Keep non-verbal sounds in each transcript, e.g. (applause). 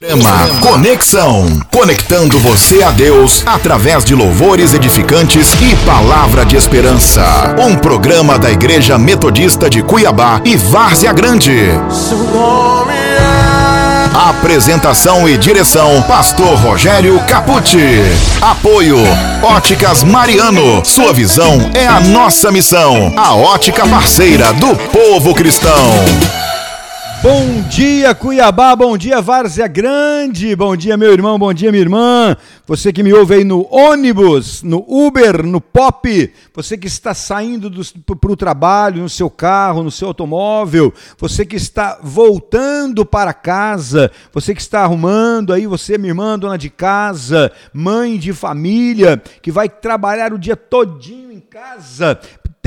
Tema Conexão, conectando você a Deus através de louvores edificantes e palavra de esperança. Um programa da Igreja Metodista de Cuiabá e Várzea Grande. Apresentação e direção: Pastor Rogério Capucci. Apoio: Óticas Mariano. Sua visão é a nossa missão. A ótica parceira do povo cristão. Bom dia, Cuiabá, bom dia, Várzea Grande, bom dia, meu irmão, bom dia, minha irmã. Você que me ouve aí no ônibus, no Uber, no Pop, você que está saindo para o trabalho, no seu carro, no seu automóvel, você que está voltando para casa, você que está arrumando aí, você, minha irmã, dona de casa, mãe de família, que vai trabalhar o dia todinho em casa,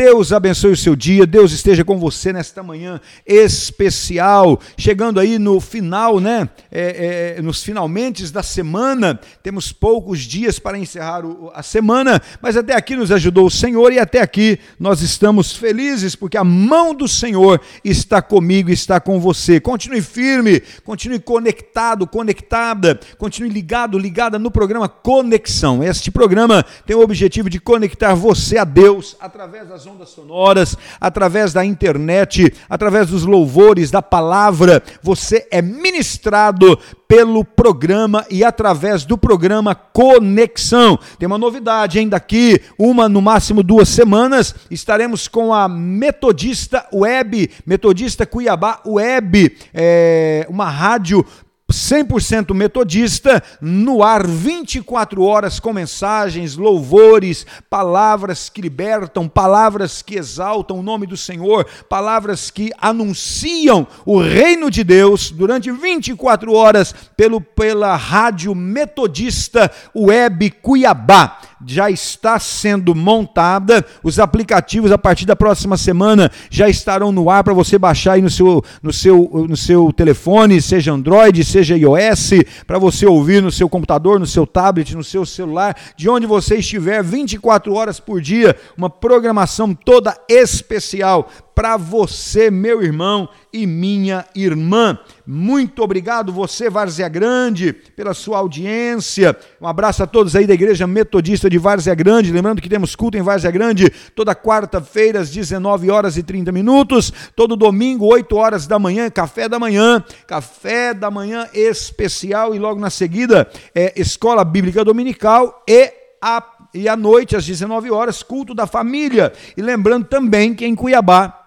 Deus abençoe o seu dia, Deus esteja com você nesta manhã especial, chegando aí no final, né? É, é, nos finalmente da semana, temos poucos dias para encerrar o, a semana, mas até aqui nos ajudou o Senhor e até aqui nós estamos felizes porque a mão do Senhor está comigo, está com você. Continue firme, continue conectado, conectada, continue ligado, ligada no programa Conexão. Este programa tem o objetivo de conectar você a Deus através das ondas sonoras, através da internet, através dos louvores, da palavra. Você é ministrado pelo programa e através do programa Conexão. Tem uma novidade, hein? Daqui uma, no máximo duas semanas, estaremos com a Metodista Web, Metodista Cuiabá Web, é, uma rádio 100% metodista, no ar 24 horas com mensagens, louvores, palavras que libertam, palavras que exaltam o nome do Senhor, palavras que anunciam o reino de Deus durante 24 horas pelo, pela rádio metodista Web Cuiabá já está sendo montada. Os aplicativos a partir da próxima semana já estarão no ar para você baixar aí no seu, no seu, no seu telefone, seja Android, seja iOS, para você ouvir no seu computador, no seu tablet, no seu celular, de onde você estiver, 24 horas por dia, uma programação toda especial para você, meu irmão e minha irmã. Muito obrigado, você, Várzea Grande, pela sua audiência. Um abraço a todos aí da Igreja Metodista de Várzea Grande. Lembrando que temos culto em Várzea Grande toda quarta-feira, às 19 horas e 30 minutos. Todo domingo, 8 horas da manhã, café da manhã. Café da manhã especial. E logo na seguida, é Escola Bíblica Dominical e a e à noite, às 19 horas, culto da família. E lembrando também que em Cuiabá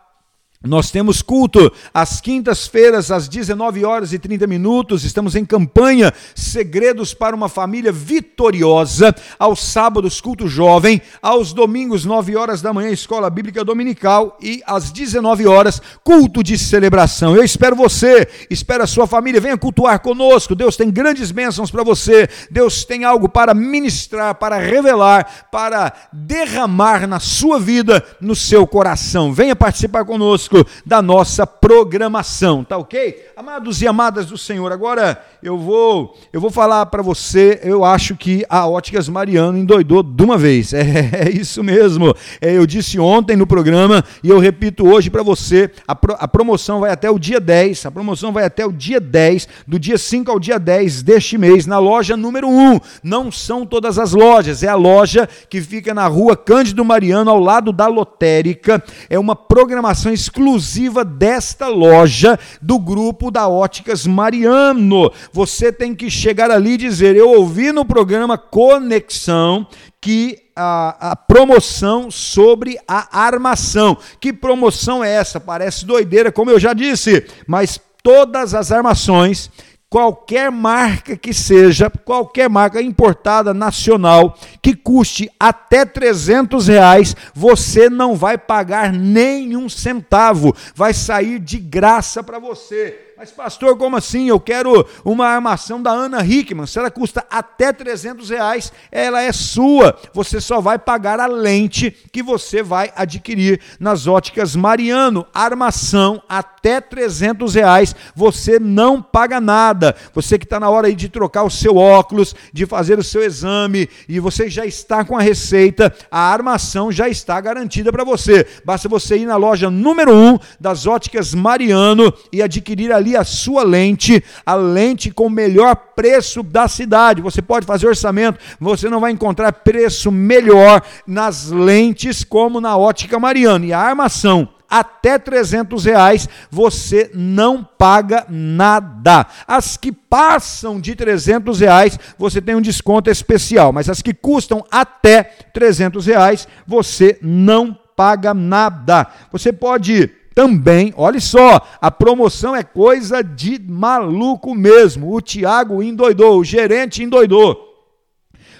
nós temos culto às quintas-feiras, às 19 horas e 30 minutos. Estamos em campanha Segredos para uma Família Vitoriosa. Aos sábados, culto jovem. Aos domingos, 9 horas da manhã, Escola Bíblica Dominical. E às 19 horas, culto de celebração. Eu espero você, espero a sua família. Venha cultuar conosco. Deus tem grandes bênçãos para você. Deus tem algo para ministrar, para revelar, para derramar na sua vida, no seu coração. Venha participar conosco da nossa programação, tá ok? Amados e amadas do Senhor, agora eu vou eu vou falar para você, eu acho que a Óticas Mariano endoidou de uma vez, (laughs) é, é isso mesmo, é, eu disse ontem no programa e eu repito hoje para você, a, pro, a promoção vai até o dia 10, a promoção vai até o dia 10, do dia 5 ao dia 10 deste mês, na loja número 1, não são todas as lojas, é a loja que fica na rua Cândido Mariano, ao lado da lotérica, é uma programação exclusiva exclusiva desta loja do grupo da Óticas Mariano. Você tem que chegar ali e dizer: Eu ouvi no programa Conexão que a, a, promoção sobre a armação. Que promoção é essa? Parece doideira, como eu já disse, mas todas as armações qualquer marca que seja, qualquer marca importada nacional que custe até 300 reais, você não vai pagar nenhum centavo, vai sair de graça para você. Mas, pastor, como assim? Eu quero uma armação da Ana Hickman. Se ela custa até 300 reais, ela é sua. Você só vai pagar a lente que você vai adquirir nas óticas Mariano. Armação até 300 reais, você não paga nada. Você que está na hora aí de trocar o seu óculos, de fazer o seu exame, e você já está com a receita, a armação já está garantida para você. Basta você ir na loja número 1 um das óticas Mariano e adquirir a ali a sua lente, a lente com o melhor preço da cidade. Você pode fazer orçamento, você não vai encontrar preço melhor nas lentes como na ótica Mariana. E a armação até 300 reais você não paga nada. As que passam de 300 reais você tem um desconto especial, mas as que custam até 300 reais você não paga nada. Você pode também, olha só, a promoção é coisa de maluco mesmo. O Tiago endoidou, o gerente endoidou.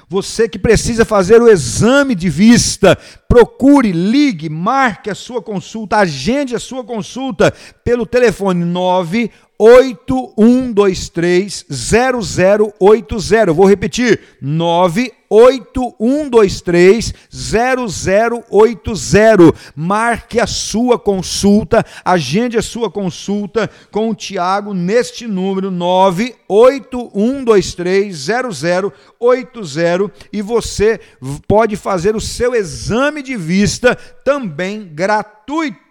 Você que precisa fazer o exame de vista, procure, ligue, marque a sua consulta, agende a sua consulta pelo telefone 98123 0080. Vou repetir: 98123 8123 0080. Marque a sua consulta, agende a sua consulta com o Tiago neste número 98123 0080 e você pode fazer o seu exame de vista também gratuito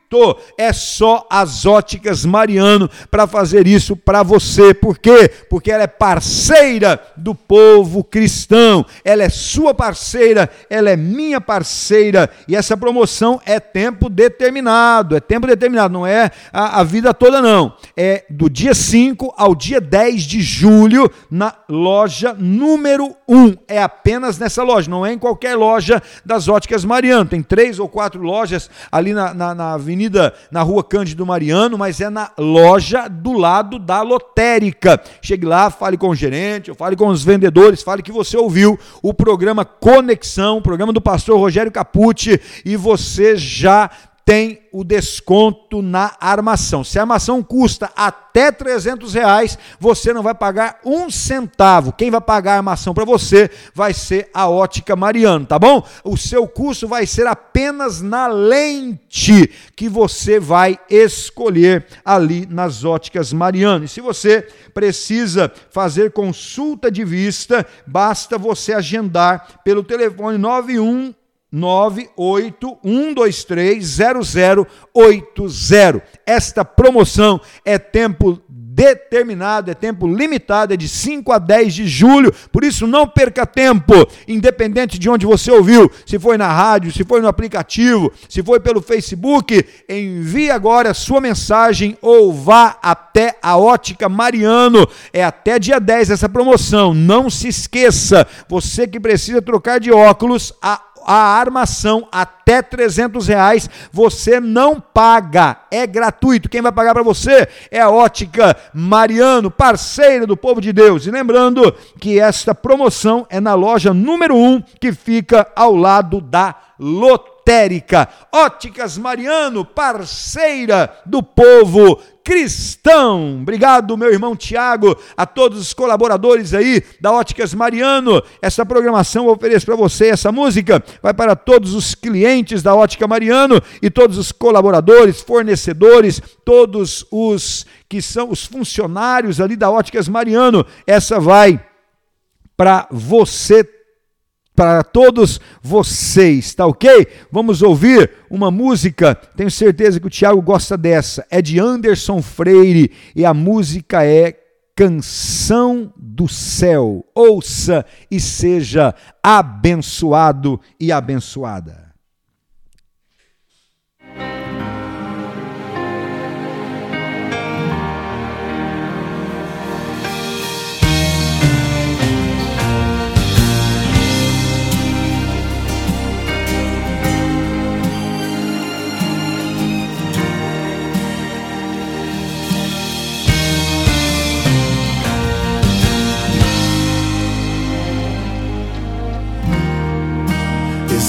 é só as óticas Mariano para fazer isso para você. Por quê? Porque ela é parceira do povo cristão. Ela é sua parceira, ela é minha parceira. E essa promoção é tempo determinado. É tempo determinado, não é a, a vida toda, não. É do dia 5 ao dia 10 de julho na loja número 1. É apenas nessa loja, não é em qualquer loja das óticas Mariano. Tem três ou quatro lojas ali na, na, na Avenida avenida, na rua Cândido Mariano, mas é na loja do lado da lotérica. Chegue lá, fale com o gerente, fale com os vendedores, fale que você ouviu o programa Conexão, o programa do pastor Rogério Capucci, e você já tem o desconto na armação. Se a armação custa até 300 reais, você não vai pagar um centavo. Quem vai pagar a armação para você vai ser a Ótica Mariano, tá bom? O seu custo vai ser apenas na lente que você vai escolher ali nas Óticas Mariano. E se você precisa fazer consulta de vista, basta você agendar pelo telefone 91 981230080. Esta promoção é tempo determinado, é tempo limitado, é de 5 a 10 de julho, por isso não perca tempo, independente de onde você ouviu, se foi na rádio, se foi no aplicativo, se foi pelo Facebook, envie agora a sua mensagem ou vá até a Ótica Mariano, é até dia 10 essa promoção, não se esqueça, você que precisa trocar de óculos, a a armação até 300 reais você não paga, é gratuito. Quem vai pagar para você é a Ótica Mariano, parceira do povo de Deus. E lembrando que esta promoção é na loja número 1, que fica ao lado da lotérica. Óticas Mariano, parceira do povo cristão. Obrigado, meu irmão Tiago, a todos os colaboradores aí da Óticas Mariano. Essa programação eu ofereço para você, essa música vai para todos os clientes da Ótica Mariano e todos os colaboradores, fornecedores, todos os que são os funcionários ali da Óticas Mariano. Essa vai para você para todos vocês, tá ok? Vamos ouvir uma música, tenho certeza que o Tiago gosta dessa, é de Anderson Freire e a música é Canção do Céu. Ouça e seja abençoado e abençoada.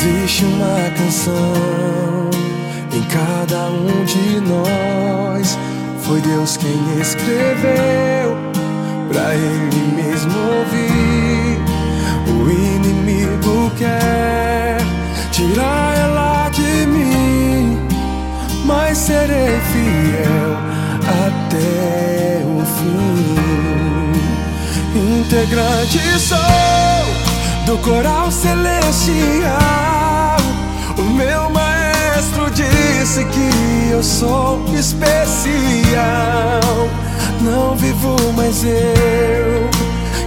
Existe uma canção em cada um de nós. Foi Deus quem escreveu pra Ele mesmo ouvir. O inimigo quer tirar ela de mim, mas serei fiel até o fim. Integrante sou do coral celestial. O meu maestro disse que eu sou especial. Não vivo mais eu,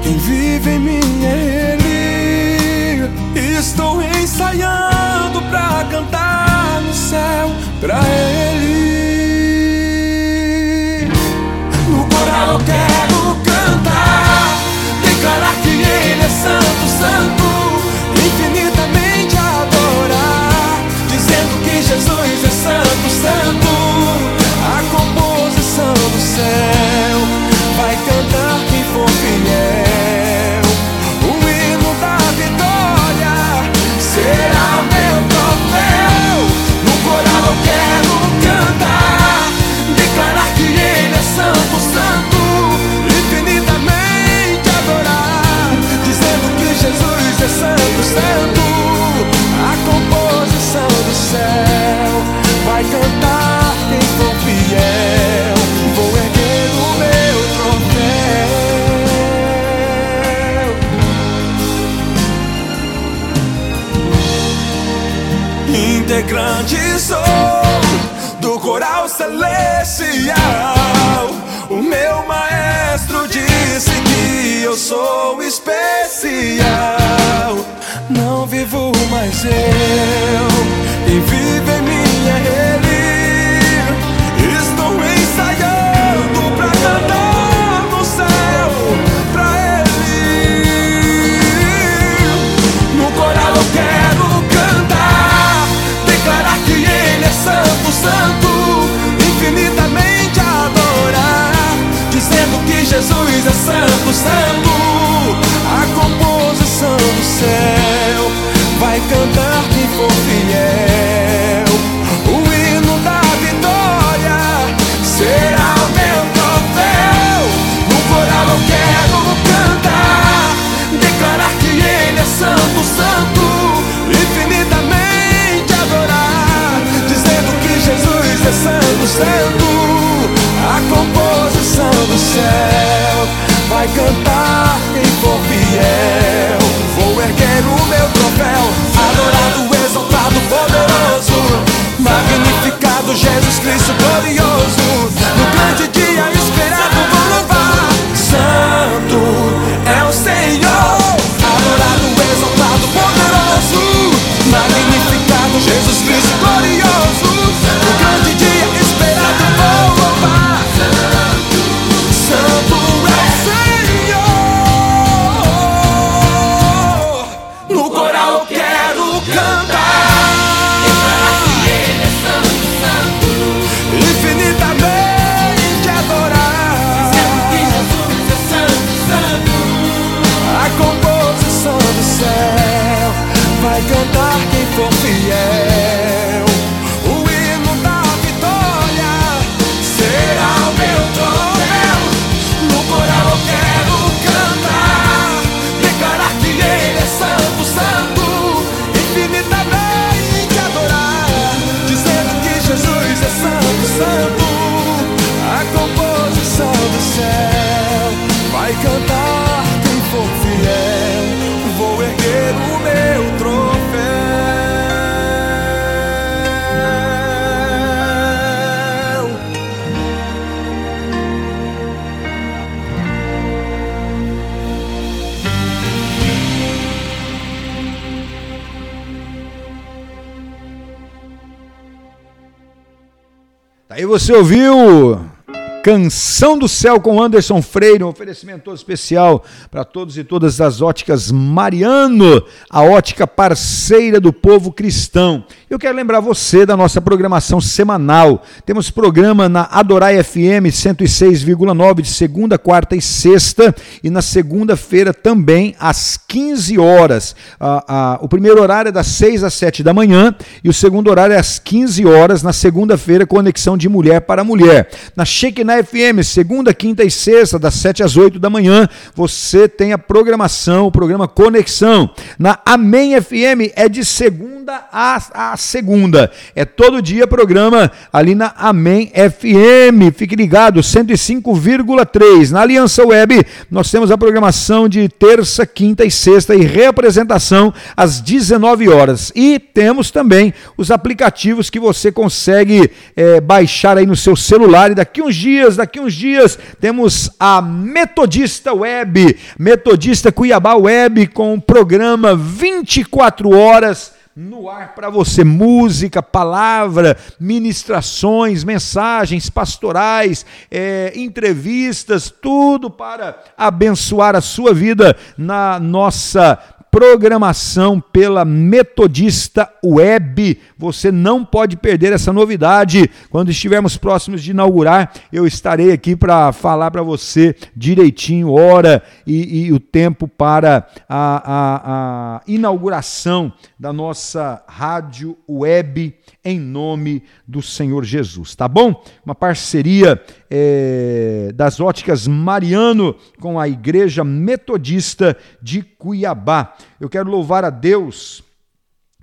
quem vive em mim é Ele. Estou ensaiando pra cantar no céu pra Ele. No coral quero cantar, declarar que Ele é santo, santo, Jesus é santo, santo. A composição do céu vai cantar quem for fiel. Vou erguer o meu troféu. Integrante sou do coral celestial. O meu maestro disse que eu sou especial. Não vivo mais eu, vai cantar quem for fiel. Vou erguer o meu troféu, adorado, exaltado, poderoso, magnificado Jesus Cristo glorioso. Você ouviu Canção do Céu com Anderson Freire, um oferecimento todo especial para todos e todas das óticas Mariano, a ótica parceira do povo cristão. Eu quero lembrar você da nossa programação semanal. Temos programa na Adorai FM 106,9 de segunda, quarta e sexta, e na segunda-feira também às 15 horas. Ah, ah, o primeiro horário é das 6 às 7 da manhã e o segundo horário é às 15 horas, na segunda-feira, conexão de mulher para mulher. Na Shekinah FM, segunda, quinta e sexta, das 7 às 8 da manhã, você tem a programação, o programa Conexão. Na Amém FM é de segunda a, a segunda. É todo dia programa ali na Amém FM. Fique ligado, 105,3. Na Aliança Web, nós temos a programação de terça, quinta e sexta e reapresentação às 19 horas. E temos também os aplicativos que você consegue eh, baixar aí no seu celular e daqui uns dias dias, daqui uns dias, temos a Metodista Web, Metodista Cuiabá Web, com o programa 24 horas no ar para você. Música, palavra, ministrações, mensagens pastorais, é, entrevistas, tudo para abençoar a sua vida na nossa programação pela Metodista Web. Você não pode perder essa novidade. Quando estivermos próximos de inaugurar, eu estarei aqui para falar para você direitinho, hora e, e o tempo para a, a, a inauguração da nossa rádio web em nome do Senhor Jesus, tá bom? Uma parceria é, das óticas Mariano com a Igreja Metodista de Cuiabá. Eu quero louvar a Deus,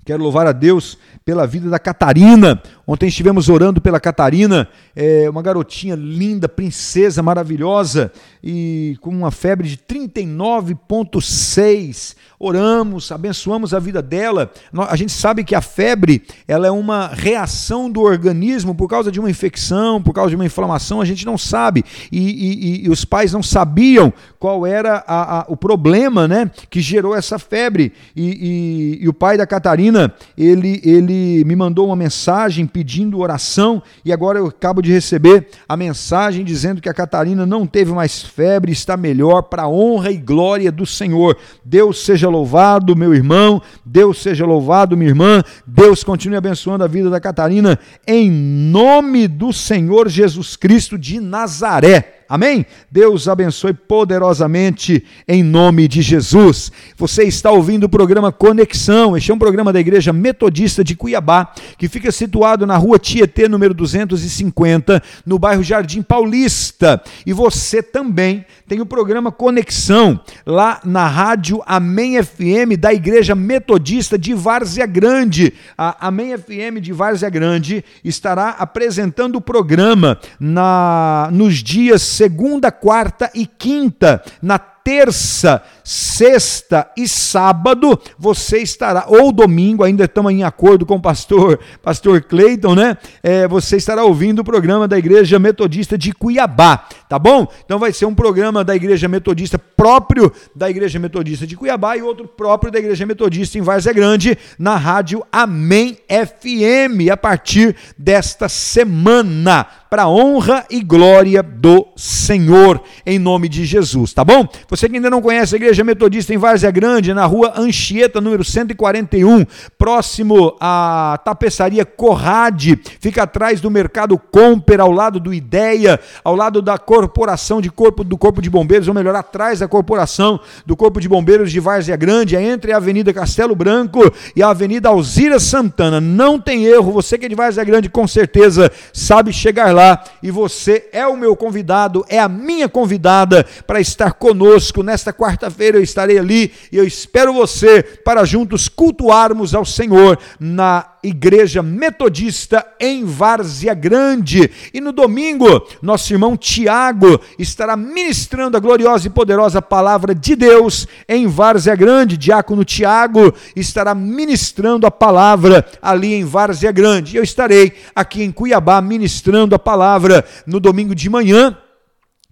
quero louvar a Deus pela vida da Catarina. Ontem estivemos orando pela Catarina, é, uma garotinha linda, princesa maravilhosa e com uma febre de 39,6 oramos, abençoamos a vida dela. A gente sabe que a febre ela é uma reação do organismo por causa de uma infecção, por causa de uma inflamação, a gente não sabe. E, e, e os pais não sabiam qual era a, a, o problema né, que gerou essa febre. E, e, o pai da Catarina, ele, ele me mandou uma mensagem pedindo oração, e agora eu acabo de receber a mensagem dizendo que a Catarina não teve mais febre, está melhor, para a honra e glória do Senhor. Deus seja louvado, meu irmão. Deus seja louvado, minha irmã. Deus continue abençoando a vida da Catarina, em nome do Senhor Jesus Cristo de Nazaré. Amém? Deus abençoe poderosamente em nome de Jesus. Você está ouvindo o programa Conexão. Este é um programa da Igreja Metodista de Cuiabá, que fica situado na rua Tietê, número 250, no bairro Jardim Paulista. E você também tem o programa Conexão, lá na rádio Amém FM da Igreja Metodista de Várzea Grande. A Amém FM de Várzea Grande estará apresentando o programa na, nos dias segunda, quarta e quinta, na terça, sexta e sábado você estará, ou domingo, ainda estamos em acordo com o pastor, pastor Cleiton, né? É, você estará ouvindo o programa da Igreja Metodista de Cuiabá, tá bom? Então vai ser um programa da Igreja Metodista próprio da Igreja Metodista de Cuiabá e outro próprio da Igreja Metodista em Várzea Grande, na rádio Amém FM, a partir desta semana, para honra e glória do Senhor, em nome de Jesus, tá bom? Você que ainda não conhece a Igreja Metodista em Várzea Grande, na rua Anchieta, número 141, próximo à tapeçaria Corrade, fica atrás do Mercado Comper, ao lado do Ideia, ao lado da Corporação de Corpo do Corpo de Bombeiros, ou melhor, atrás da Corporação do Corpo de Bombeiros de Várzea Grande, entre a Avenida Castelo Branco e a Avenida Alzira Santana. Não tem erro, você que é de Várzea Grande com certeza sabe chegar lá e você é o meu convidado, é a minha convidada para estar conosco. Nesta quarta-feira eu estarei ali e eu espero você para juntos cultuarmos ao Senhor na Igreja Metodista em Várzea Grande. E no domingo, nosso irmão Tiago estará ministrando a gloriosa e poderosa palavra de Deus em Várzea Grande. Diácono Tiago estará ministrando a palavra ali em Várzea Grande. Eu estarei aqui em Cuiabá ministrando a palavra no domingo de manhã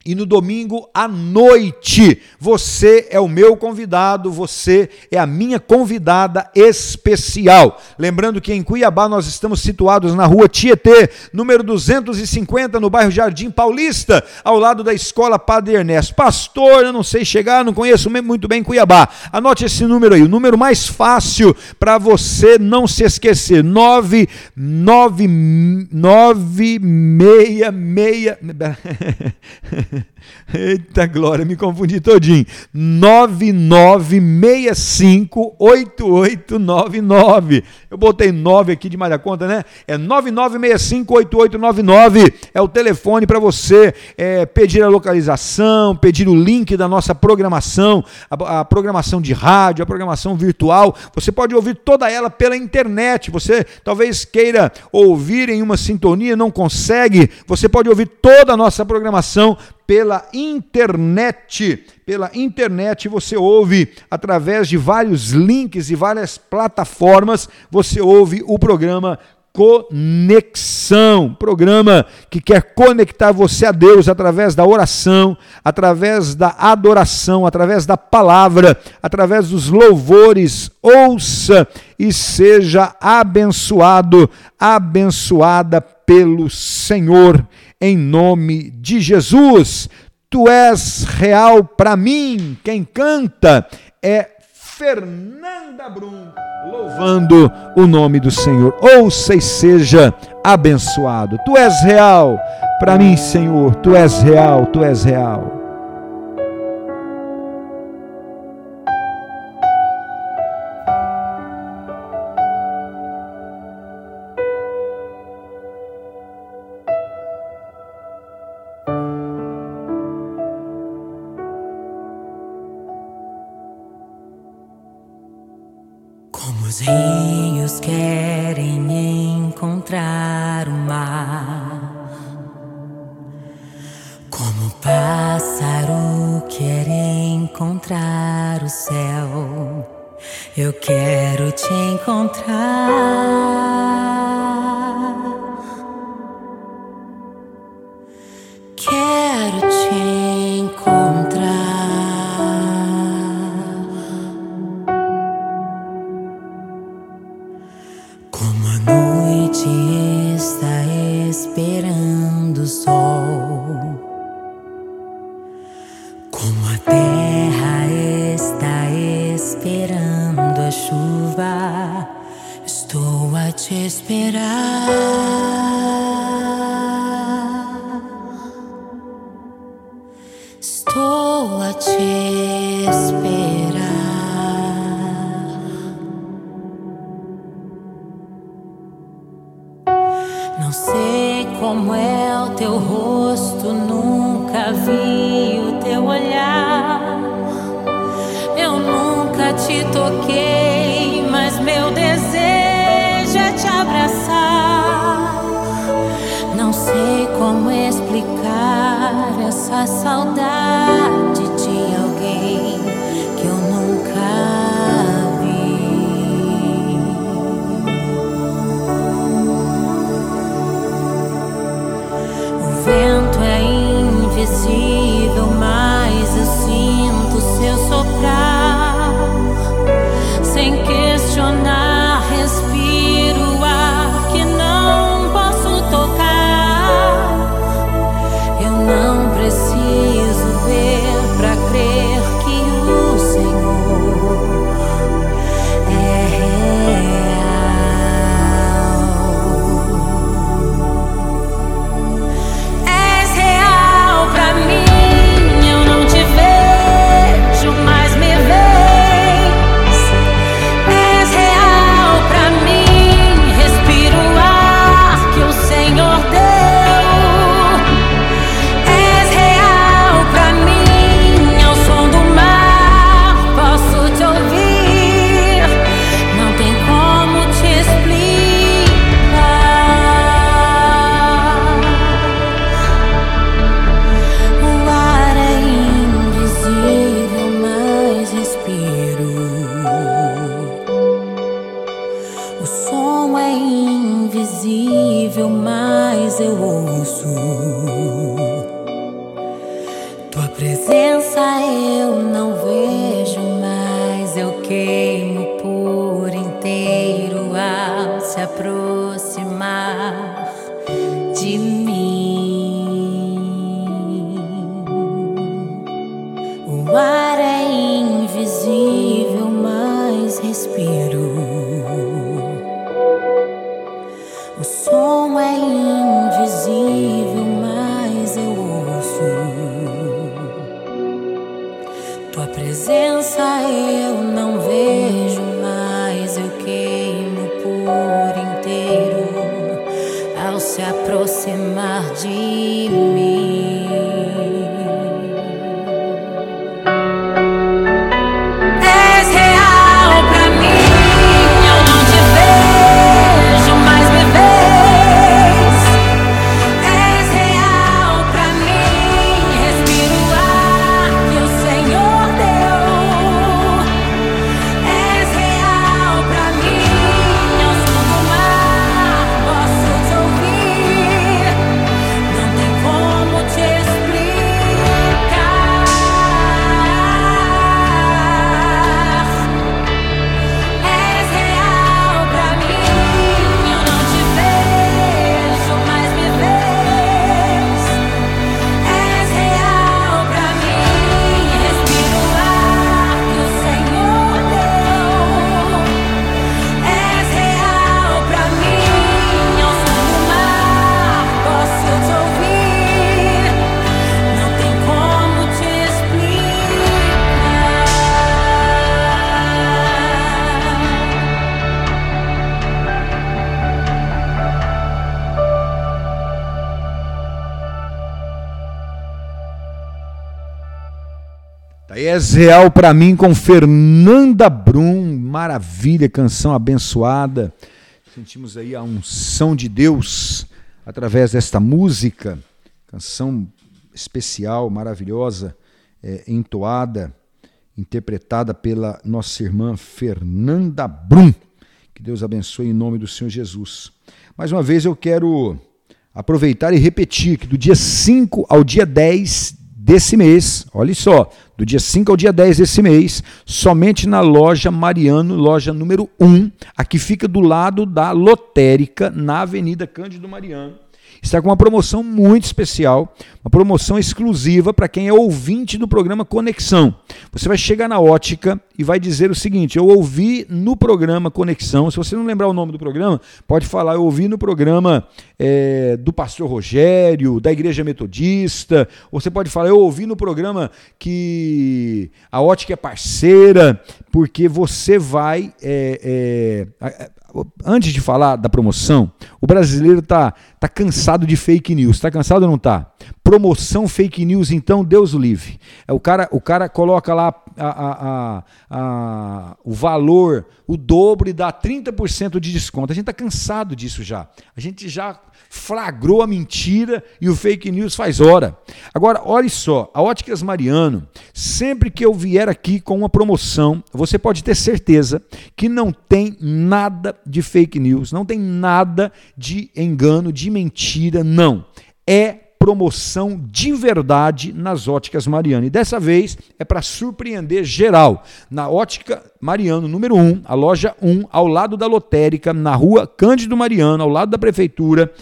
e no domingo à noite, você é o meu convidado, você é a minha convidada especial. Lembrando que em Cuiabá nós estamos situados na rua Tietê, número 250, no bairro Jardim Paulista, ao lado da Escola Padre Ernesto. Pastor, eu não sei chegar, não conheço muito bem Cuiabá. Anote esse número aí, o número mais fácil para você não se esquecer: 99666. (laughs) (laughs) (laughs) Eita glória, me confundi todinho. 99658899. Eu botei 9 aqui de mais da conta, né? É 99658899. É o telefone para você é, pedir a localização, pedir o link da nossa programação, a, a programação de rádio, a programação virtual. Você pode ouvir toda ela pela internet. Você talvez queira ouvir em uma sintonia, não consegue. Você pode ouvir toda a nossa programação pela internet. Pela internet você ouve através de vários links e várias plataformas, você ouve o programa Conexão, programa que quer conectar você a Deus através da oração, através da adoração, através da palavra, através dos louvores. Ouça e seja abençoado, abençoada pelo Senhor em nome de Jesus. Tu és real para mim. Quem canta é Fernanda Brum, louvando o nome do Senhor. Ouça e seja abençoado. Tu és real para mim, Senhor. Tu és real, tu és real. se aproximar de mim. É real para mim com Fernanda Brum, maravilha, canção abençoada. Sentimos aí a unção de Deus através desta música, canção especial, maravilhosa, é, entoada, interpretada pela nossa irmã Fernanda Brum. Que Deus abençoe em nome do Senhor Jesus. Mais uma vez eu quero aproveitar e repetir que do dia 5 ao dia 10 desse mês, olha só, do dia 5 ao dia 10 desse mês, somente na loja Mariano, loja número 1, aqui fica do lado da lotérica, na Avenida Cândido Mariano está com uma promoção muito especial, uma promoção exclusiva para quem é ouvinte do programa Conexão. Você vai chegar na ótica e vai dizer o seguinte: eu ouvi no programa Conexão. Se você não lembrar o nome do programa, pode falar, eu ouvi no programa é, do pastor Rogério, da Igreja Metodista. Você pode falar, eu ouvi no programa que a ótica é parceira, porque você vai. É, é, antes de falar da promoção, o brasileiro está tá cansado de fake news. Está cansado ou não está? Promoção fake news, então Deus o livre. É, o, cara, o cara coloca lá a, a, a, o valor, o dobro e dá 30% de desconto. A gente está cansado disso já. A gente já flagrou a mentira e o fake news faz hora. Agora, olhe só, a Óticas Mariano, sempre que eu vier aqui com uma promoção, você pode ter certeza que não tem nada de fake news, não tem nada de engano, de mentira, não. É promoção de verdade nas óticas Mariano. E dessa vez é para surpreender geral. Na ótica Mariano, número 1, a loja 1, ao lado da lotérica, na rua Cândido Mariano, ao lado da prefeitura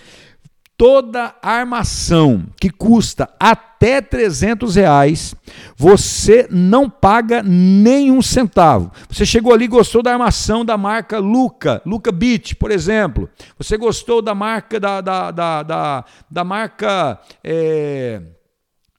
toda armação que custa até 300 reais, você não paga nenhum centavo. Você chegou ali gostou da armação da marca Luca, Luca Beach, por exemplo. Você gostou da marca da, da, da, da, da marca. É,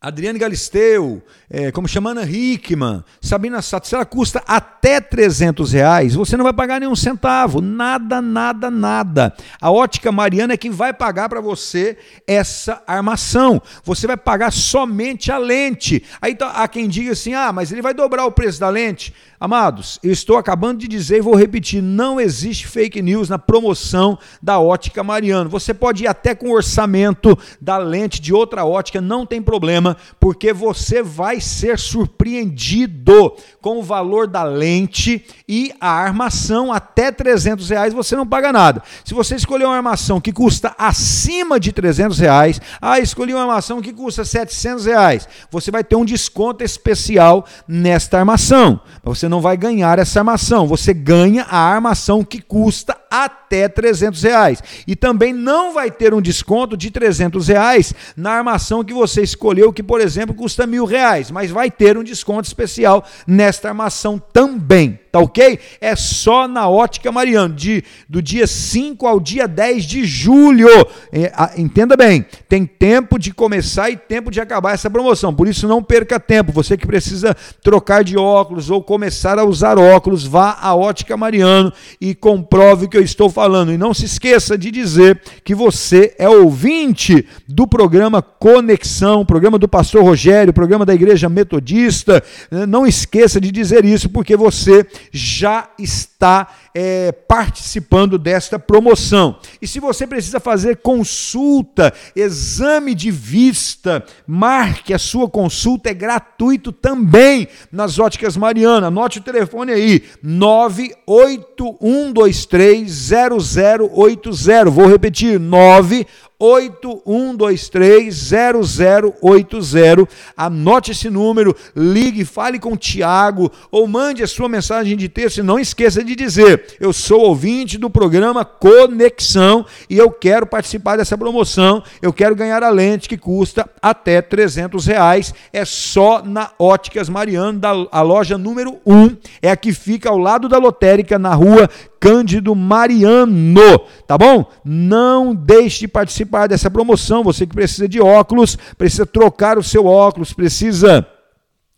Adriane Galisteu, é, como chamando Hickman, Sabina Sato, se ela custa até 300 reais, você não vai pagar nenhum centavo, nada, nada, nada. A ótica Mariana é quem vai pagar para você essa armação. Você vai pagar somente a lente. Aí tá, há quem diga assim, ah, mas ele vai dobrar o preço da lente. Amados, eu estou acabando de dizer e vou repetir: não existe fake news na promoção da ótica Mariano. Você pode ir até com o orçamento da lente de outra ótica, não tem problema, porque você vai ser surpreendido com o valor da lente e a armação até 300 reais você não paga nada. Se você escolher uma armação que custa acima de 300 reais, ah, escolhi uma armação que custa 700 reais, você vai ter um desconto especial nesta armação. Você não vai ganhar essa armação, você ganha a armação que custa até 300 reais. E também não vai ter um desconto de 300 reais na armação que você escolheu, que, por exemplo, custa mil reais, mas vai ter um desconto especial nesta armação também tá ok? É só na Ótica Mariano, de, do dia 5 ao dia 10 de julho. É, a, entenda bem, tem tempo de começar e tempo de acabar essa promoção, por isso não perca tempo. Você que precisa trocar de óculos ou começar a usar óculos, vá à Ótica Mariano e comprove o que eu estou falando. E não se esqueça de dizer que você é ouvinte do programa Conexão, programa do Pastor Rogério, programa da Igreja Metodista. Não esqueça de dizer isso, porque você já está é, participando desta promoção. E se você precisa fazer consulta, exame de vista, marque a sua consulta, é gratuito também nas óticas Mariana. Anote o telefone aí: 981230080. Vou repetir: 9 81230080. Anote esse número, ligue, fale com o Tiago ou mande a sua mensagem de texto e não esqueça de dizer: eu sou ouvinte do programa Conexão e eu quero participar dessa promoção. Eu quero ganhar a lente que custa até 300 reais. É só na Óticas Mariano, da, a loja número 1. É a que fica ao lado da lotérica, na rua Cândido Mariano, tá bom? Não deixe de participar dessa promoção. Você que precisa de óculos, precisa trocar o seu óculos, precisa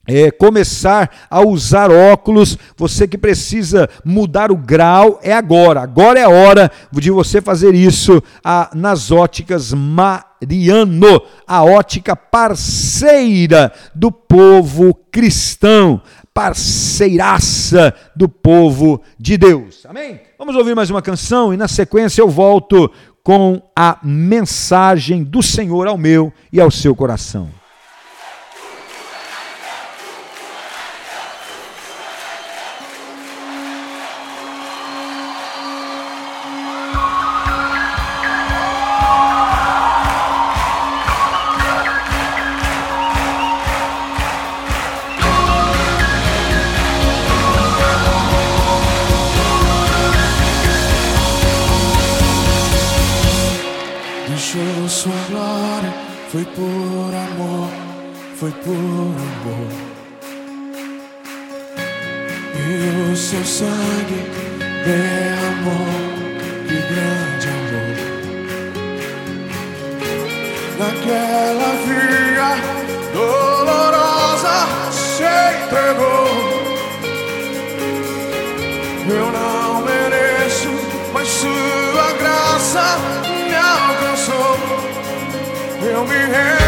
é, começar a usar óculos, você que precisa mudar o grau, é agora. Agora é a hora de você fazer isso a, nas óticas Mariano, a ótica parceira do povo cristão, parceiraça do povo de Deus. Amém? Vamos ouvir mais uma canção e na sequência eu volto com a mensagem do Senhor ao meu e ao seu coração. we here.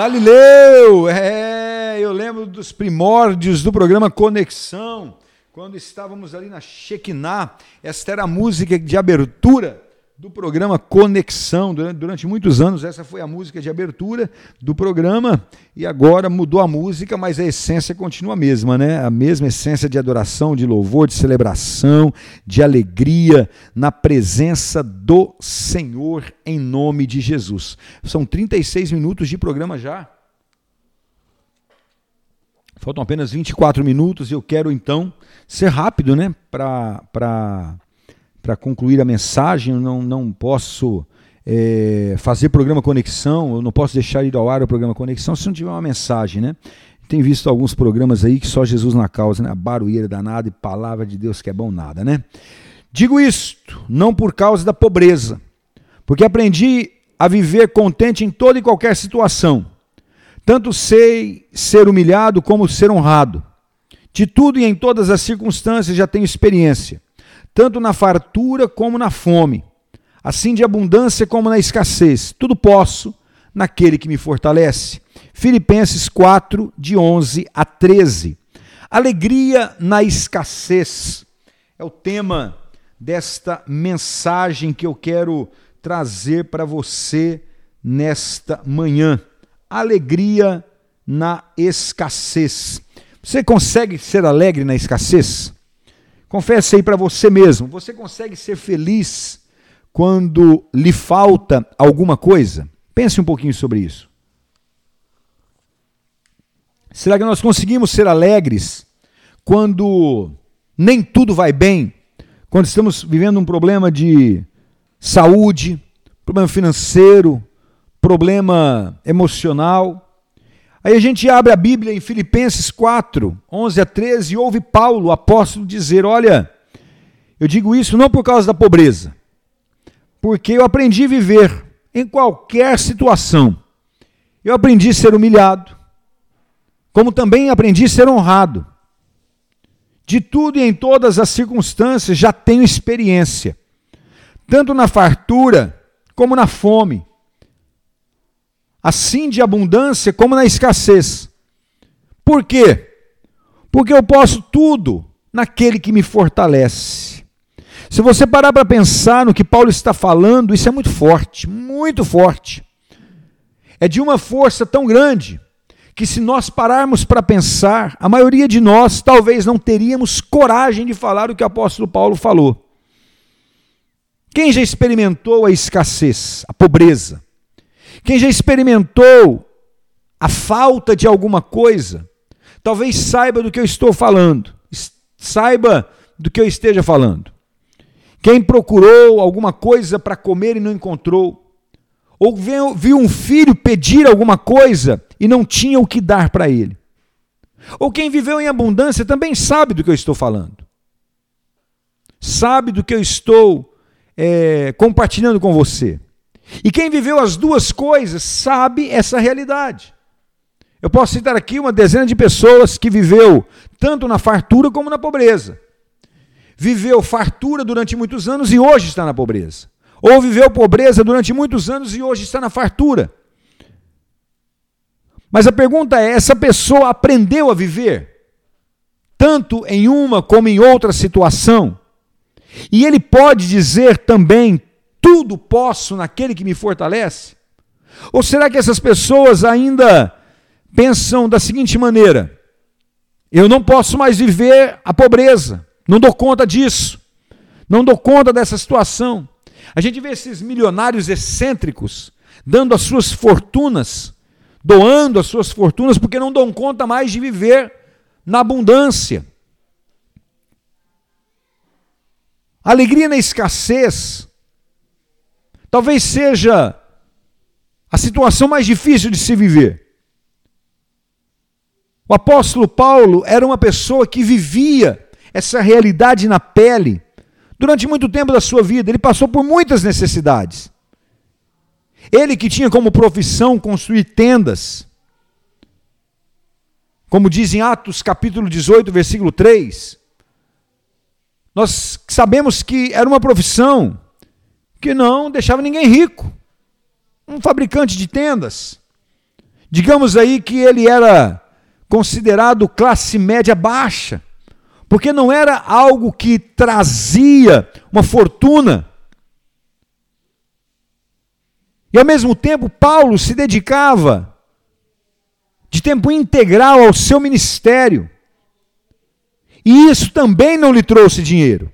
Galileu! É, eu lembro dos primórdios do programa Conexão, quando estávamos ali na Shekinah. Esta era a música de abertura do programa Conexão. Durante, durante, muitos anos, essa foi a música de abertura do programa e agora mudou a música, mas a essência continua a mesma, né? A mesma essência de adoração, de louvor, de celebração, de alegria na presença do Senhor em nome de Jesus. São 36 minutos de programa já. Faltam apenas 24 minutos e eu quero então ser rápido, né? Para para concluir a mensagem, eu não, não posso é, fazer programa Conexão, eu não posso deixar ir ao ar o programa Conexão se não tiver uma mensagem, né? Tem visto alguns programas aí que só Jesus na causa, né? Barulheira danada e palavra de Deus que é bom nada, né? Digo isto, não por causa da pobreza, porque aprendi a viver contente em toda e qualquer situação. Tanto sei ser humilhado como ser honrado. De tudo e em todas as circunstâncias já tenho experiência tanto na fartura como na fome, assim de abundância como na escassez. Tudo posso naquele que me fortalece. Filipenses 4, de 11 a 13. Alegria na escassez é o tema desta mensagem que eu quero trazer para você nesta manhã. Alegria na escassez. Você consegue ser alegre na escassez? Confesse aí para você mesmo: você consegue ser feliz quando lhe falta alguma coisa? Pense um pouquinho sobre isso. Será que nós conseguimos ser alegres quando nem tudo vai bem? Quando estamos vivendo um problema de saúde, problema financeiro, problema emocional? Aí a gente abre a Bíblia em Filipenses 4, 11 a 13 e ouve Paulo, apóstolo, dizer: Olha, eu digo isso não por causa da pobreza, porque eu aprendi a viver em qualquer situação. Eu aprendi a ser humilhado, como também aprendi a ser honrado. De tudo e em todas as circunstâncias já tenho experiência, tanto na fartura como na fome assim de abundância como na escassez. Por quê? Porque eu posso tudo naquele que me fortalece. Se você parar para pensar no que Paulo está falando, isso é muito forte, muito forte. É de uma força tão grande que, se nós pararmos para pensar, a maioria de nós talvez não teríamos coragem de falar o que o apóstolo Paulo falou. Quem já experimentou a escassez, a pobreza? Quem já experimentou a falta de alguma coisa, talvez saiba do que eu estou falando, saiba do que eu esteja falando. Quem procurou alguma coisa para comer e não encontrou, ou viu um filho pedir alguma coisa e não tinha o que dar para ele. Ou quem viveu em abundância também sabe do que eu estou falando. Sabe do que eu estou é, compartilhando com você. E quem viveu as duas coisas sabe essa realidade. Eu posso citar aqui uma dezena de pessoas que viveu tanto na fartura como na pobreza. Viveu fartura durante muitos anos e hoje está na pobreza. Ou viveu pobreza durante muitos anos e hoje está na fartura. Mas a pergunta é: essa pessoa aprendeu a viver? Tanto em uma como em outra situação? E ele pode dizer também tudo posso naquele que me fortalece? Ou será que essas pessoas ainda pensam da seguinte maneira: eu não posso mais viver a pobreza, não dou conta disso, não dou conta dessa situação. A gente vê esses milionários excêntricos dando as suas fortunas, doando as suas fortunas, porque não dão conta mais de viver na abundância. Alegria na escassez talvez seja a situação mais difícil de se viver. O apóstolo Paulo era uma pessoa que vivia essa realidade na pele durante muito tempo da sua vida. Ele passou por muitas necessidades. Ele que tinha como profissão construir tendas, como diz em Atos capítulo 18, versículo 3, nós sabemos que era uma profissão que não deixava ninguém rico. Um fabricante de tendas. Digamos aí que ele era considerado classe média baixa, porque não era algo que trazia uma fortuna. E ao mesmo tempo, Paulo se dedicava de tempo integral ao seu ministério. E isso também não lhe trouxe dinheiro.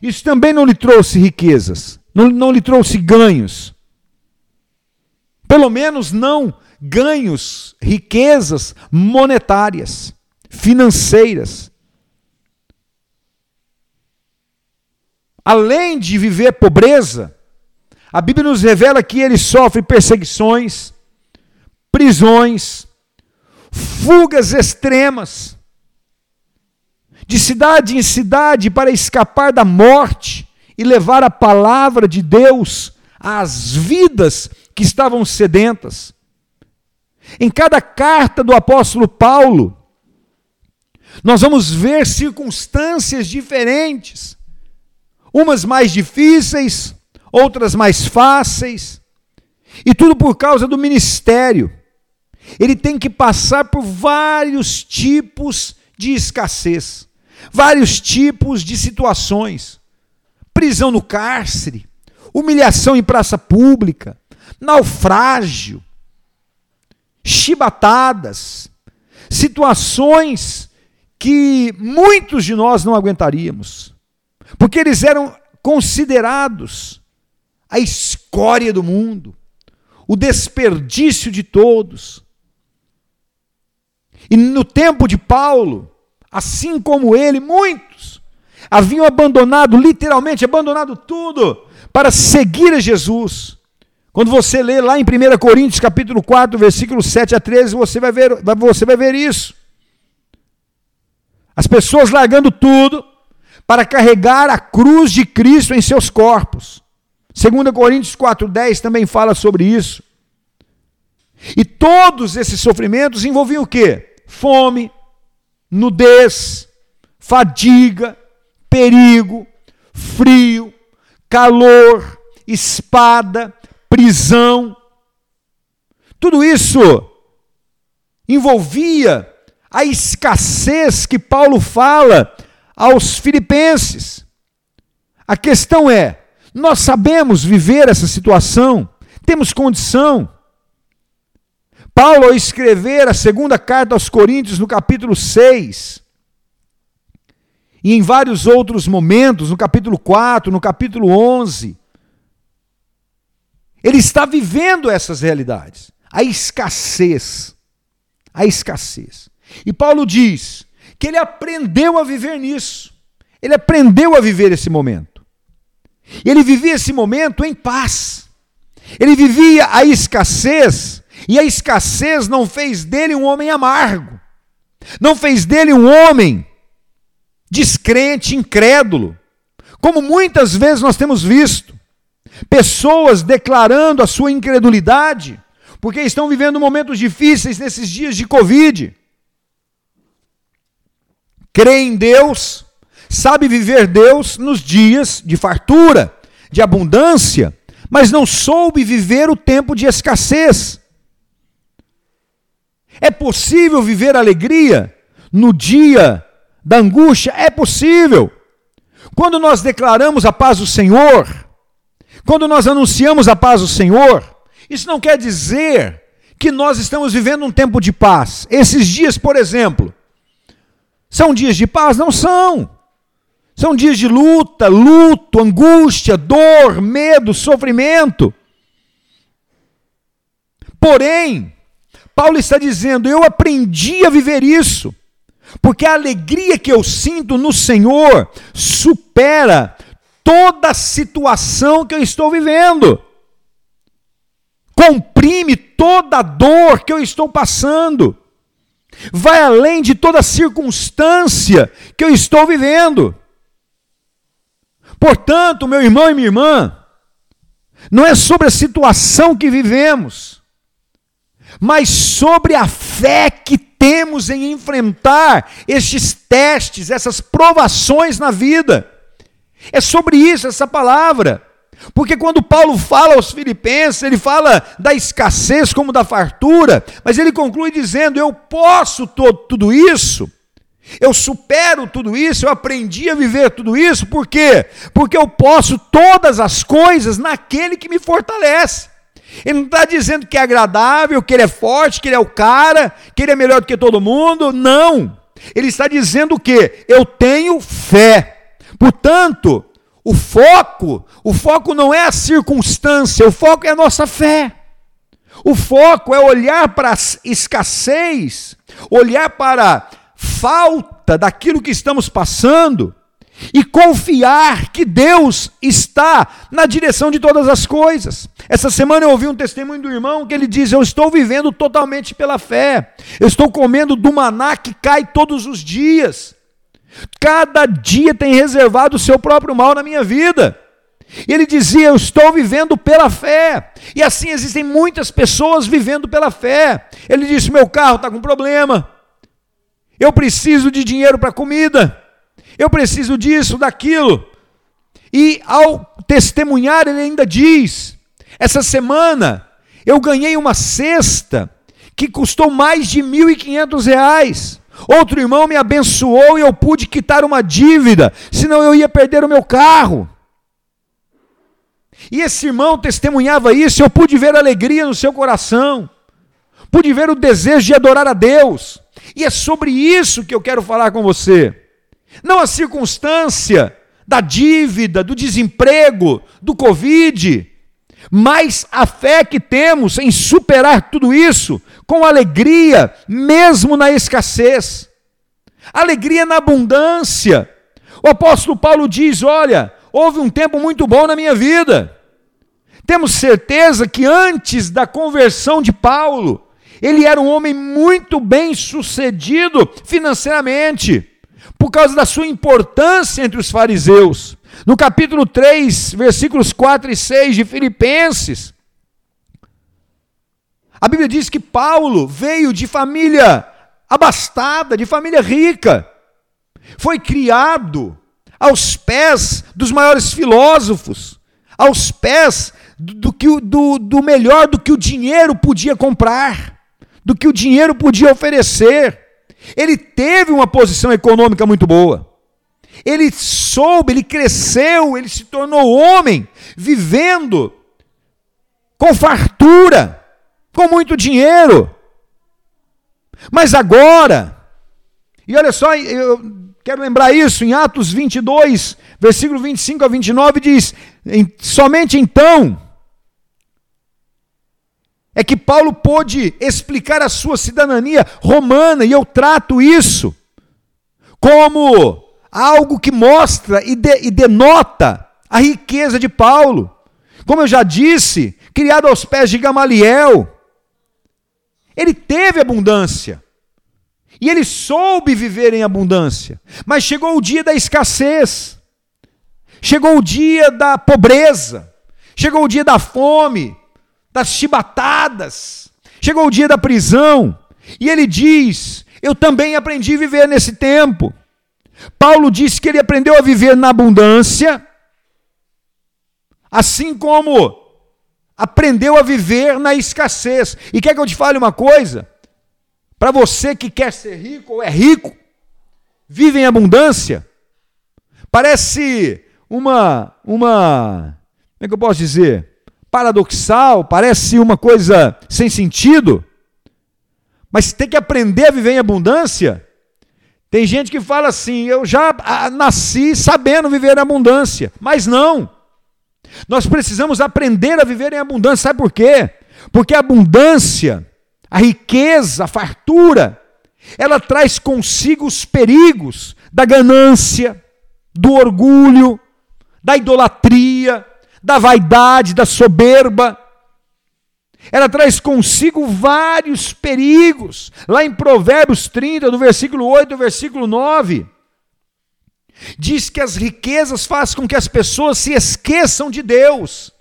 Isso também não lhe trouxe riquezas. Não, não lhe trouxe ganhos. Pelo menos não ganhos, riquezas monetárias, financeiras. Além de viver pobreza, a Bíblia nos revela que ele sofre perseguições, prisões, fugas extremas, de cidade em cidade para escapar da morte e levar a palavra de Deus às vidas que estavam sedentas. Em cada carta do apóstolo Paulo, nós vamos ver circunstâncias diferentes, umas mais difíceis, outras mais fáceis, e tudo por causa do ministério. Ele tem que passar por vários tipos de escassez, vários tipos de situações: prisão no cárcere, humilhação em praça pública, naufrágio, chibatadas, situações que muitos de nós não aguentaríamos, porque eles eram considerados a escória do mundo, o desperdício de todos. E no tempo de Paulo, assim como ele, muitos haviam abandonado, literalmente abandonado tudo, para seguir a Jesus. Quando você lê lá em 1 Coríntios capítulo 4, versículo 7 a 13, você vai ver, você vai ver isso. As pessoas largando tudo para carregar a cruz de Cristo em seus corpos. 2 Coríntios 4,10 também fala sobre isso. E todos esses sofrimentos envolviam o quê? Fome, nudez, fadiga, perigo, frio, calor, espada, prisão. Tudo isso envolvia a escassez que Paulo fala aos filipenses. A questão é: nós sabemos viver essa situação? Temos condição? Paulo, ao escrever a segunda carta aos Coríntios, no capítulo 6, e em vários outros momentos, no capítulo 4, no capítulo 11, ele está vivendo essas realidades. A escassez. A escassez. E Paulo diz que ele aprendeu a viver nisso. Ele aprendeu a viver esse momento. Ele vivia esse momento em paz. Ele vivia a escassez, e a escassez não fez dele um homem amargo. Não fez dele um homem descrente, incrédulo. Como muitas vezes nós temos visto pessoas declarando a sua incredulidade, porque estão vivendo momentos difíceis nesses dias de Covid. Crê em Deus, sabe viver Deus nos dias de fartura, de abundância, mas não soube viver o tempo de escassez. É possível viver alegria no dia da angústia? É possível. Quando nós declaramos a paz do Senhor, quando nós anunciamos a paz do Senhor, isso não quer dizer que nós estamos vivendo um tempo de paz. Esses dias, por exemplo, são dias de paz? Não são. São dias de luta, luto, angústia, dor, medo, sofrimento. Porém, Paulo está dizendo: eu aprendi a viver isso, porque a alegria que eu sinto no Senhor supera toda a situação que eu estou vivendo. Comprime toda a dor que eu estou passando. Vai além de toda circunstância que eu estou vivendo. Portanto, meu irmão e minha irmã, não é sobre a situação que vivemos, mas sobre a fé que temos em enfrentar estes testes, essas provações na vida. É sobre isso essa palavra. Porque quando Paulo fala aos Filipenses, ele fala da escassez como da fartura, mas ele conclui dizendo: Eu posso todo, tudo isso, eu supero tudo isso, eu aprendi a viver tudo isso, por quê? Porque eu posso todas as coisas naquele que me fortalece. Ele não está dizendo que é agradável, que ele é forte, que ele é o cara, que ele é melhor do que todo mundo. Não. Ele está dizendo o quê? Eu tenho fé. Portanto, o foco, o foco não é a circunstância, o foco é a nossa fé. O foco é olhar para a escassez, olhar para a falta daquilo que estamos passando e confiar que Deus está na direção de todas as coisas. Essa semana eu ouvi um testemunho do irmão que ele diz: Eu estou vivendo totalmente pela fé, eu estou comendo do maná que cai todos os dias. Cada dia tem reservado o seu próprio mal na minha vida. Ele dizia: Eu estou vivendo pela fé. E assim existem muitas pessoas vivendo pela fé. Ele disse: Meu carro está com problema. Eu preciso de dinheiro para comida eu preciso disso, daquilo. E ao testemunhar, ele ainda diz: essa semana eu ganhei uma cesta que custou mais de R$ reais. Outro irmão me abençoou e eu pude quitar uma dívida, senão eu ia perder o meu carro. E esse irmão testemunhava isso, eu pude ver alegria no seu coração, pude ver o desejo de adorar a Deus. E é sobre isso que eu quero falar com você. Não a circunstância da dívida, do desemprego, do Covid, mas a fé que temos em superar tudo isso com alegria, mesmo na escassez. Alegria na abundância. O apóstolo Paulo diz: Olha, houve um tempo muito bom na minha vida. Temos certeza que antes da conversão de Paulo, ele era um homem muito bem sucedido financeiramente por causa da sua importância entre os fariseus. No capítulo 3, versículos 4 e 6 de Filipenses, a Bíblia diz que Paulo veio de família abastada, de família rica. Foi criado aos pés dos maiores filósofos, aos pés do, que, do, do melhor do que o dinheiro podia comprar, do que o dinheiro podia oferecer. Ele teve uma posição econômica muito boa. Ele soube, ele cresceu, ele se tornou homem, vivendo com fartura, com muito dinheiro. Mas agora, e olha só, eu quero lembrar isso, em Atos 22, versículo 25 a 29, diz: Somente então é que Paulo pôde explicar a sua cidadania romana, e eu trato isso como algo que mostra e, de, e denota a riqueza de Paulo. Como eu já disse, criado aos pés de Gamaliel, ele teve abundância. E ele soube viver em abundância. Mas chegou o dia da escassez. Chegou o dia da pobreza. Chegou o dia da fome das chibatadas. Chegou o dia da prisão e ele diz: Eu também aprendi a viver nesse tempo. Paulo disse que ele aprendeu a viver na abundância, assim como aprendeu a viver na escassez. E quer que eu te fale uma coisa? Para você que quer ser rico ou é rico, vive em abundância, parece uma uma como é que eu posso dizer? Paradoxal, parece uma coisa sem sentido, mas tem que aprender a viver em abundância. Tem gente que fala assim: eu já ah, nasci sabendo viver em abundância, mas não. Nós precisamos aprender a viver em abundância, sabe por quê? Porque a abundância, a riqueza, a fartura, ela traz consigo os perigos da ganância, do orgulho, da idolatria, da vaidade, da soberba. Ela traz consigo vários perigos. Lá em Provérbios 30, do versículo 8 do versículo 9, diz que as riquezas fazem com que as pessoas se esqueçam de Deus.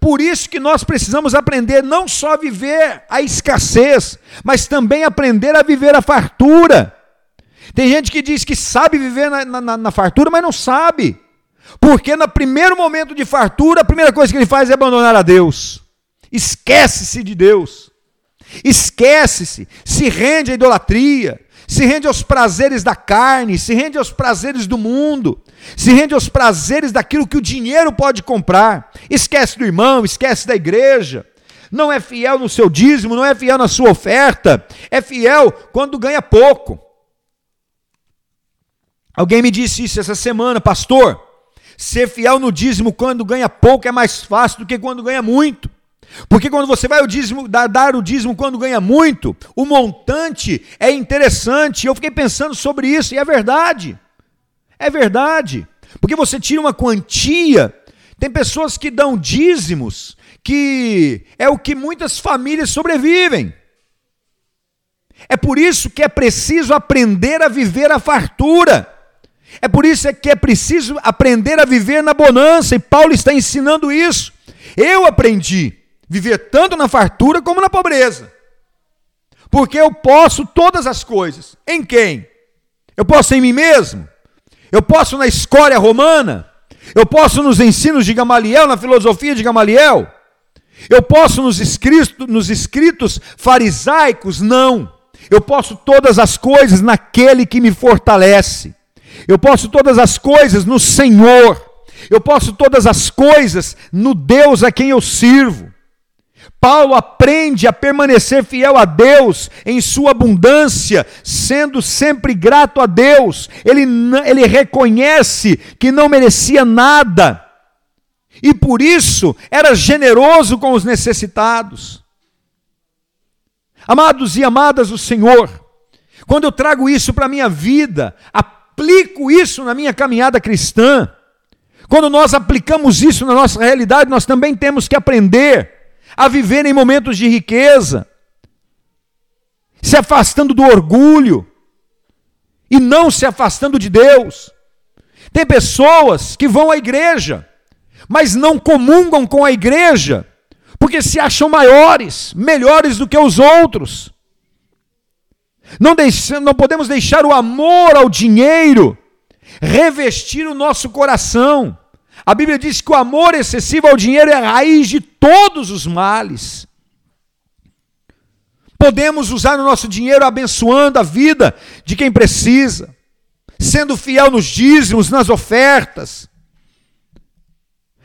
Por isso que nós precisamos aprender não só a viver a escassez, mas também aprender a viver a fartura. Tem gente que diz que sabe viver na, na, na fartura, mas não sabe. Porque no primeiro momento de fartura, a primeira coisa que ele faz é abandonar a Deus. Esquece-se de Deus. Esquece-se, se rende à idolatria, se rende aos prazeres da carne, se rende aos prazeres do mundo, se rende aos prazeres daquilo que o dinheiro pode comprar. Esquece do irmão, esquece da igreja. Não é fiel no seu dízimo, não é fiel na sua oferta, é fiel quando ganha pouco. Alguém me disse isso essa semana, pastor. Ser fiel no dízimo quando ganha pouco é mais fácil do que quando ganha muito. Porque quando você vai o dízimo, dar, o dízimo quando ganha muito, o montante é interessante. Eu fiquei pensando sobre isso e é verdade. É verdade. Porque você tira uma quantia. Tem pessoas que dão dízimos, que é o que muitas famílias sobrevivem. É por isso que é preciso aprender a viver a fartura. É por isso que é preciso aprender a viver na bonança, e Paulo está ensinando isso. Eu aprendi viver tanto na fartura como na pobreza. Porque eu posso todas as coisas. Em quem? Eu posso em mim mesmo? Eu posso na escória romana? Eu posso nos ensinos de Gamaliel, na filosofia de Gamaliel? Eu posso nos escritos, nos escritos farisaicos? Não. Eu posso todas as coisas naquele que me fortalece. Eu posso todas as coisas no Senhor. Eu posso todas as coisas no Deus a quem eu sirvo. Paulo aprende a permanecer fiel a Deus em sua abundância, sendo sempre grato a Deus. Ele, ele reconhece que não merecia nada e por isso era generoso com os necessitados. Amados e amadas do Senhor, quando eu trago isso para a minha vida, a aplico isso na minha caminhada cristã, quando nós aplicamos isso na nossa realidade, nós também temos que aprender a viver em momentos de riqueza, se afastando do orgulho e não se afastando de Deus. Tem pessoas que vão à igreja, mas não comungam com a igreja, porque se acham maiores, melhores do que os outros. Não, deixa, não podemos deixar o amor ao dinheiro revestir o nosso coração. A Bíblia diz que o amor excessivo ao dinheiro é a raiz de todos os males. Podemos usar o nosso dinheiro abençoando a vida de quem precisa, sendo fiel nos dízimos, nas ofertas,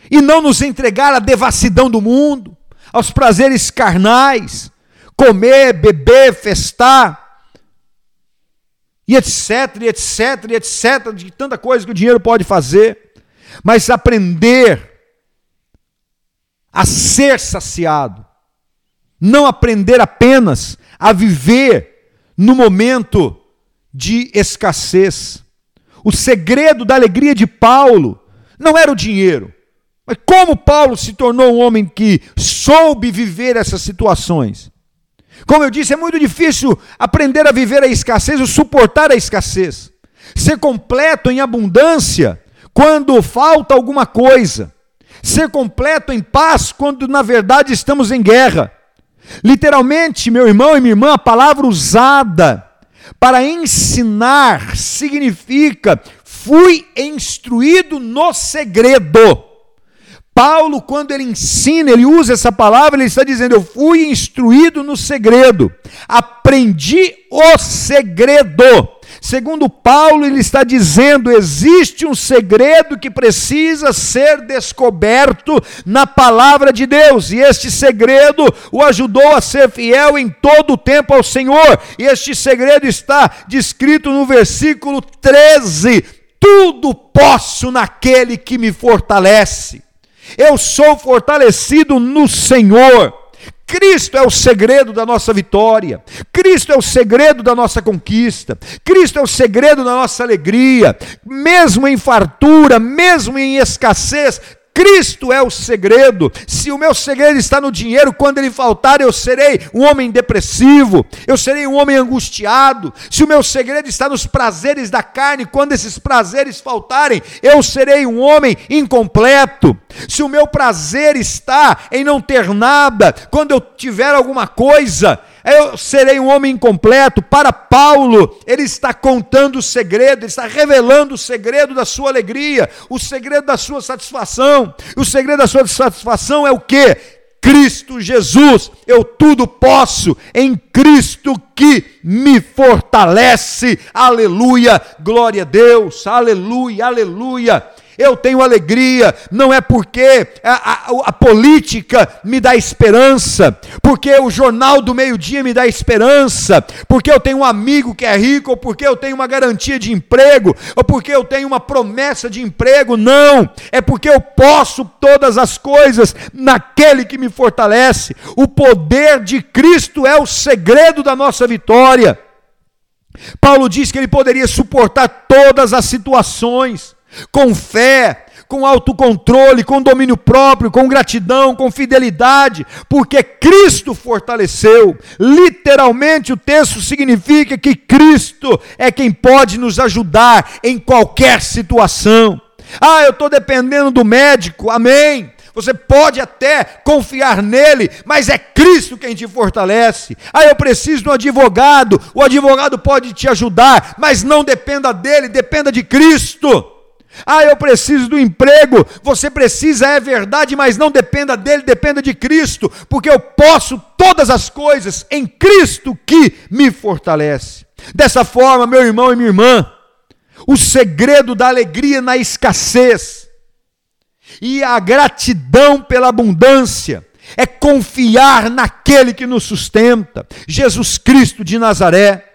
e não nos entregar à devassidão do mundo, aos prazeres carnais, comer, beber, festar, etc, e etc, e etc, de tanta coisa que o dinheiro pode fazer, mas aprender a ser saciado, não aprender apenas a viver no momento de escassez. O segredo da alegria de Paulo não era o dinheiro, mas como Paulo se tornou um homem que soube viver essas situações. Como eu disse, é muito difícil aprender a viver a escassez ou suportar a escassez. Ser completo em abundância quando falta alguma coisa. Ser completo em paz quando na verdade estamos em guerra. Literalmente, meu irmão e minha irmã, a palavra usada para ensinar significa fui instruído no segredo. Paulo, quando ele ensina, ele usa essa palavra, ele está dizendo: Eu fui instruído no segredo, aprendi o segredo. Segundo Paulo, ele está dizendo: existe um segredo que precisa ser descoberto na palavra de Deus, e este segredo o ajudou a ser fiel em todo o tempo ao Senhor, e este segredo está descrito no versículo 13: Tudo posso naquele que me fortalece. Eu sou fortalecido no Senhor. Cristo é o segredo da nossa vitória, Cristo é o segredo da nossa conquista, Cristo é o segredo da nossa alegria, mesmo em fartura, mesmo em escassez, Cristo é o segredo. Se o meu segredo está no dinheiro, quando ele faltar, eu serei um homem depressivo, eu serei um homem angustiado. Se o meu segredo está nos prazeres da carne, quando esses prazeres faltarem, eu serei um homem incompleto. Se o meu prazer está em não ter nada, quando eu tiver alguma coisa, eu serei um homem incompleto. Para Paulo, ele está contando o segredo, ele está revelando o segredo da sua alegria, o segredo da sua satisfação. O segredo da sua satisfação é o que? Cristo Jesus, eu tudo posso em Cristo que me fortalece. Aleluia, glória a Deus, aleluia, aleluia eu tenho alegria, não é porque a, a, a, política me dá esperança, porque o jornal do meio-dia me dá esperança, porque eu tenho um amigo que é rico, ou porque eu tenho uma garantia de emprego, ou porque eu tenho uma promessa de emprego, não, é porque eu posso todas as coisas naquele que me fortalece. O poder de Cristo é o segredo da nossa vitória. Paulo diz que ele poderia suportar todas as situações com fé, com autocontrole, com domínio próprio, com gratidão, com fidelidade, porque Cristo fortaleceu. Literalmente o texto significa que Cristo é quem pode nos ajudar em qualquer situação. Ah, eu estou dependendo do médico, amém. Você pode até confiar nele, mas é Cristo quem te fortalece. Ah, eu preciso de um advogado. O advogado pode te ajudar, mas não dependa dele, dependa de Cristo. Ah, eu preciso do emprego. Você precisa, é verdade, mas não dependa dele, dependa de Cristo, porque eu posso todas as coisas em Cristo que me fortalece. Dessa forma, meu irmão e minha irmã, o segredo da alegria na escassez e a gratidão pela abundância é confiar naquele que nos sustenta, Jesus Cristo de Nazaré.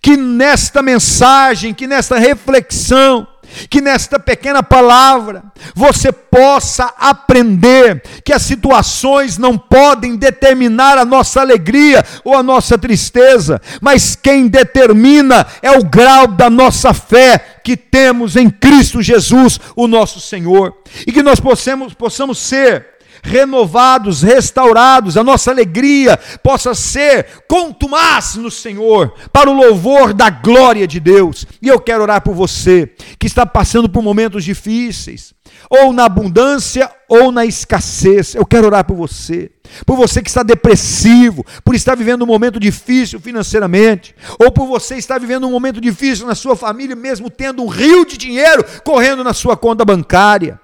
Que nesta mensagem, que nesta reflexão, que nesta pequena palavra você possa aprender que as situações não podem determinar a nossa alegria ou a nossa tristeza, mas quem determina é o grau da nossa fé que temos em Cristo Jesus, o nosso Senhor, e que nós possamos, possamos ser renovados, restaurados, a nossa alegria possa ser contumaz no Senhor, para o louvor da glória de Deus. E eu quero orar por você que está passando por momentos difíceis, ou na abundância ou na escassez. Eu quero orar por você. Por você que está depressivo, por estar vivendo um momento difícil financeiramente, ou por você estar vivendo um momento difícil na sua família, mesmo tendo um rio de dinheiro correndo na sua conta bancária.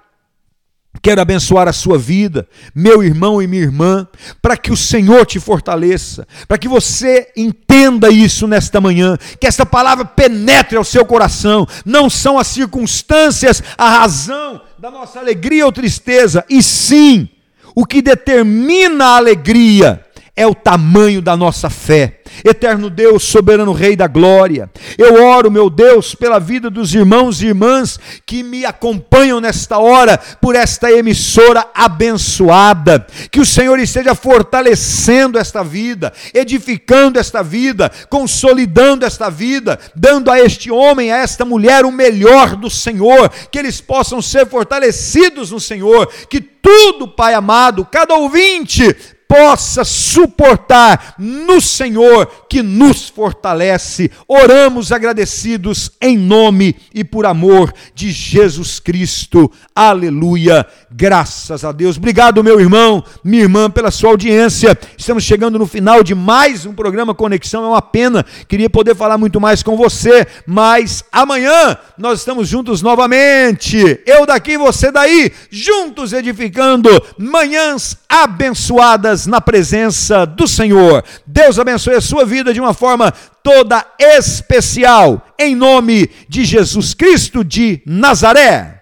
Quero abençoar a sua vida, meu irmão e minha irmã, para que o Senhor te fortaleça, para que você entenda isso nesta manhã, que esta palavra penetre ao seu coração. Não são as circunstâncias a razão da nossa alegria ou tristeza, e sim o que determina a alegria é o tamanho da nossa fé. Eterno Deus, soberano Rei da glória, eu oro, meu Deus, pela vida dos irmãos e irmãs que me acompanham nesta hora, por esta emissora abençoada, que o Senhor esteja fortalecendo esta vida, edificando esta vida, consolidando esta vida, dando a este homem, a esta mulher o melhor do Senhor, que eles possam ser fortalecidos no Senhor, que tudo, Pai amado, cada ouvinte possa suportar no Senhor que nos fortalece. Oramos agradecidos em nome e por amor de Jesus Cristo. Aleluia. Graças a Deus. Obrigado, meu irmão, minha irmã, pela sua audiência. Estamos chegando no final de mais um programa Conexão. É uma pena. Queria poder falar muito mais com você, mas amanhã nós estamos juntos novamente. Eu daqui, você daí, juntos edificando manhãs abençoadas na presença do Senhor. Deus abençoe a sua vida de uma forma toda especial, em nome de Jesus Cristo de Nazaré.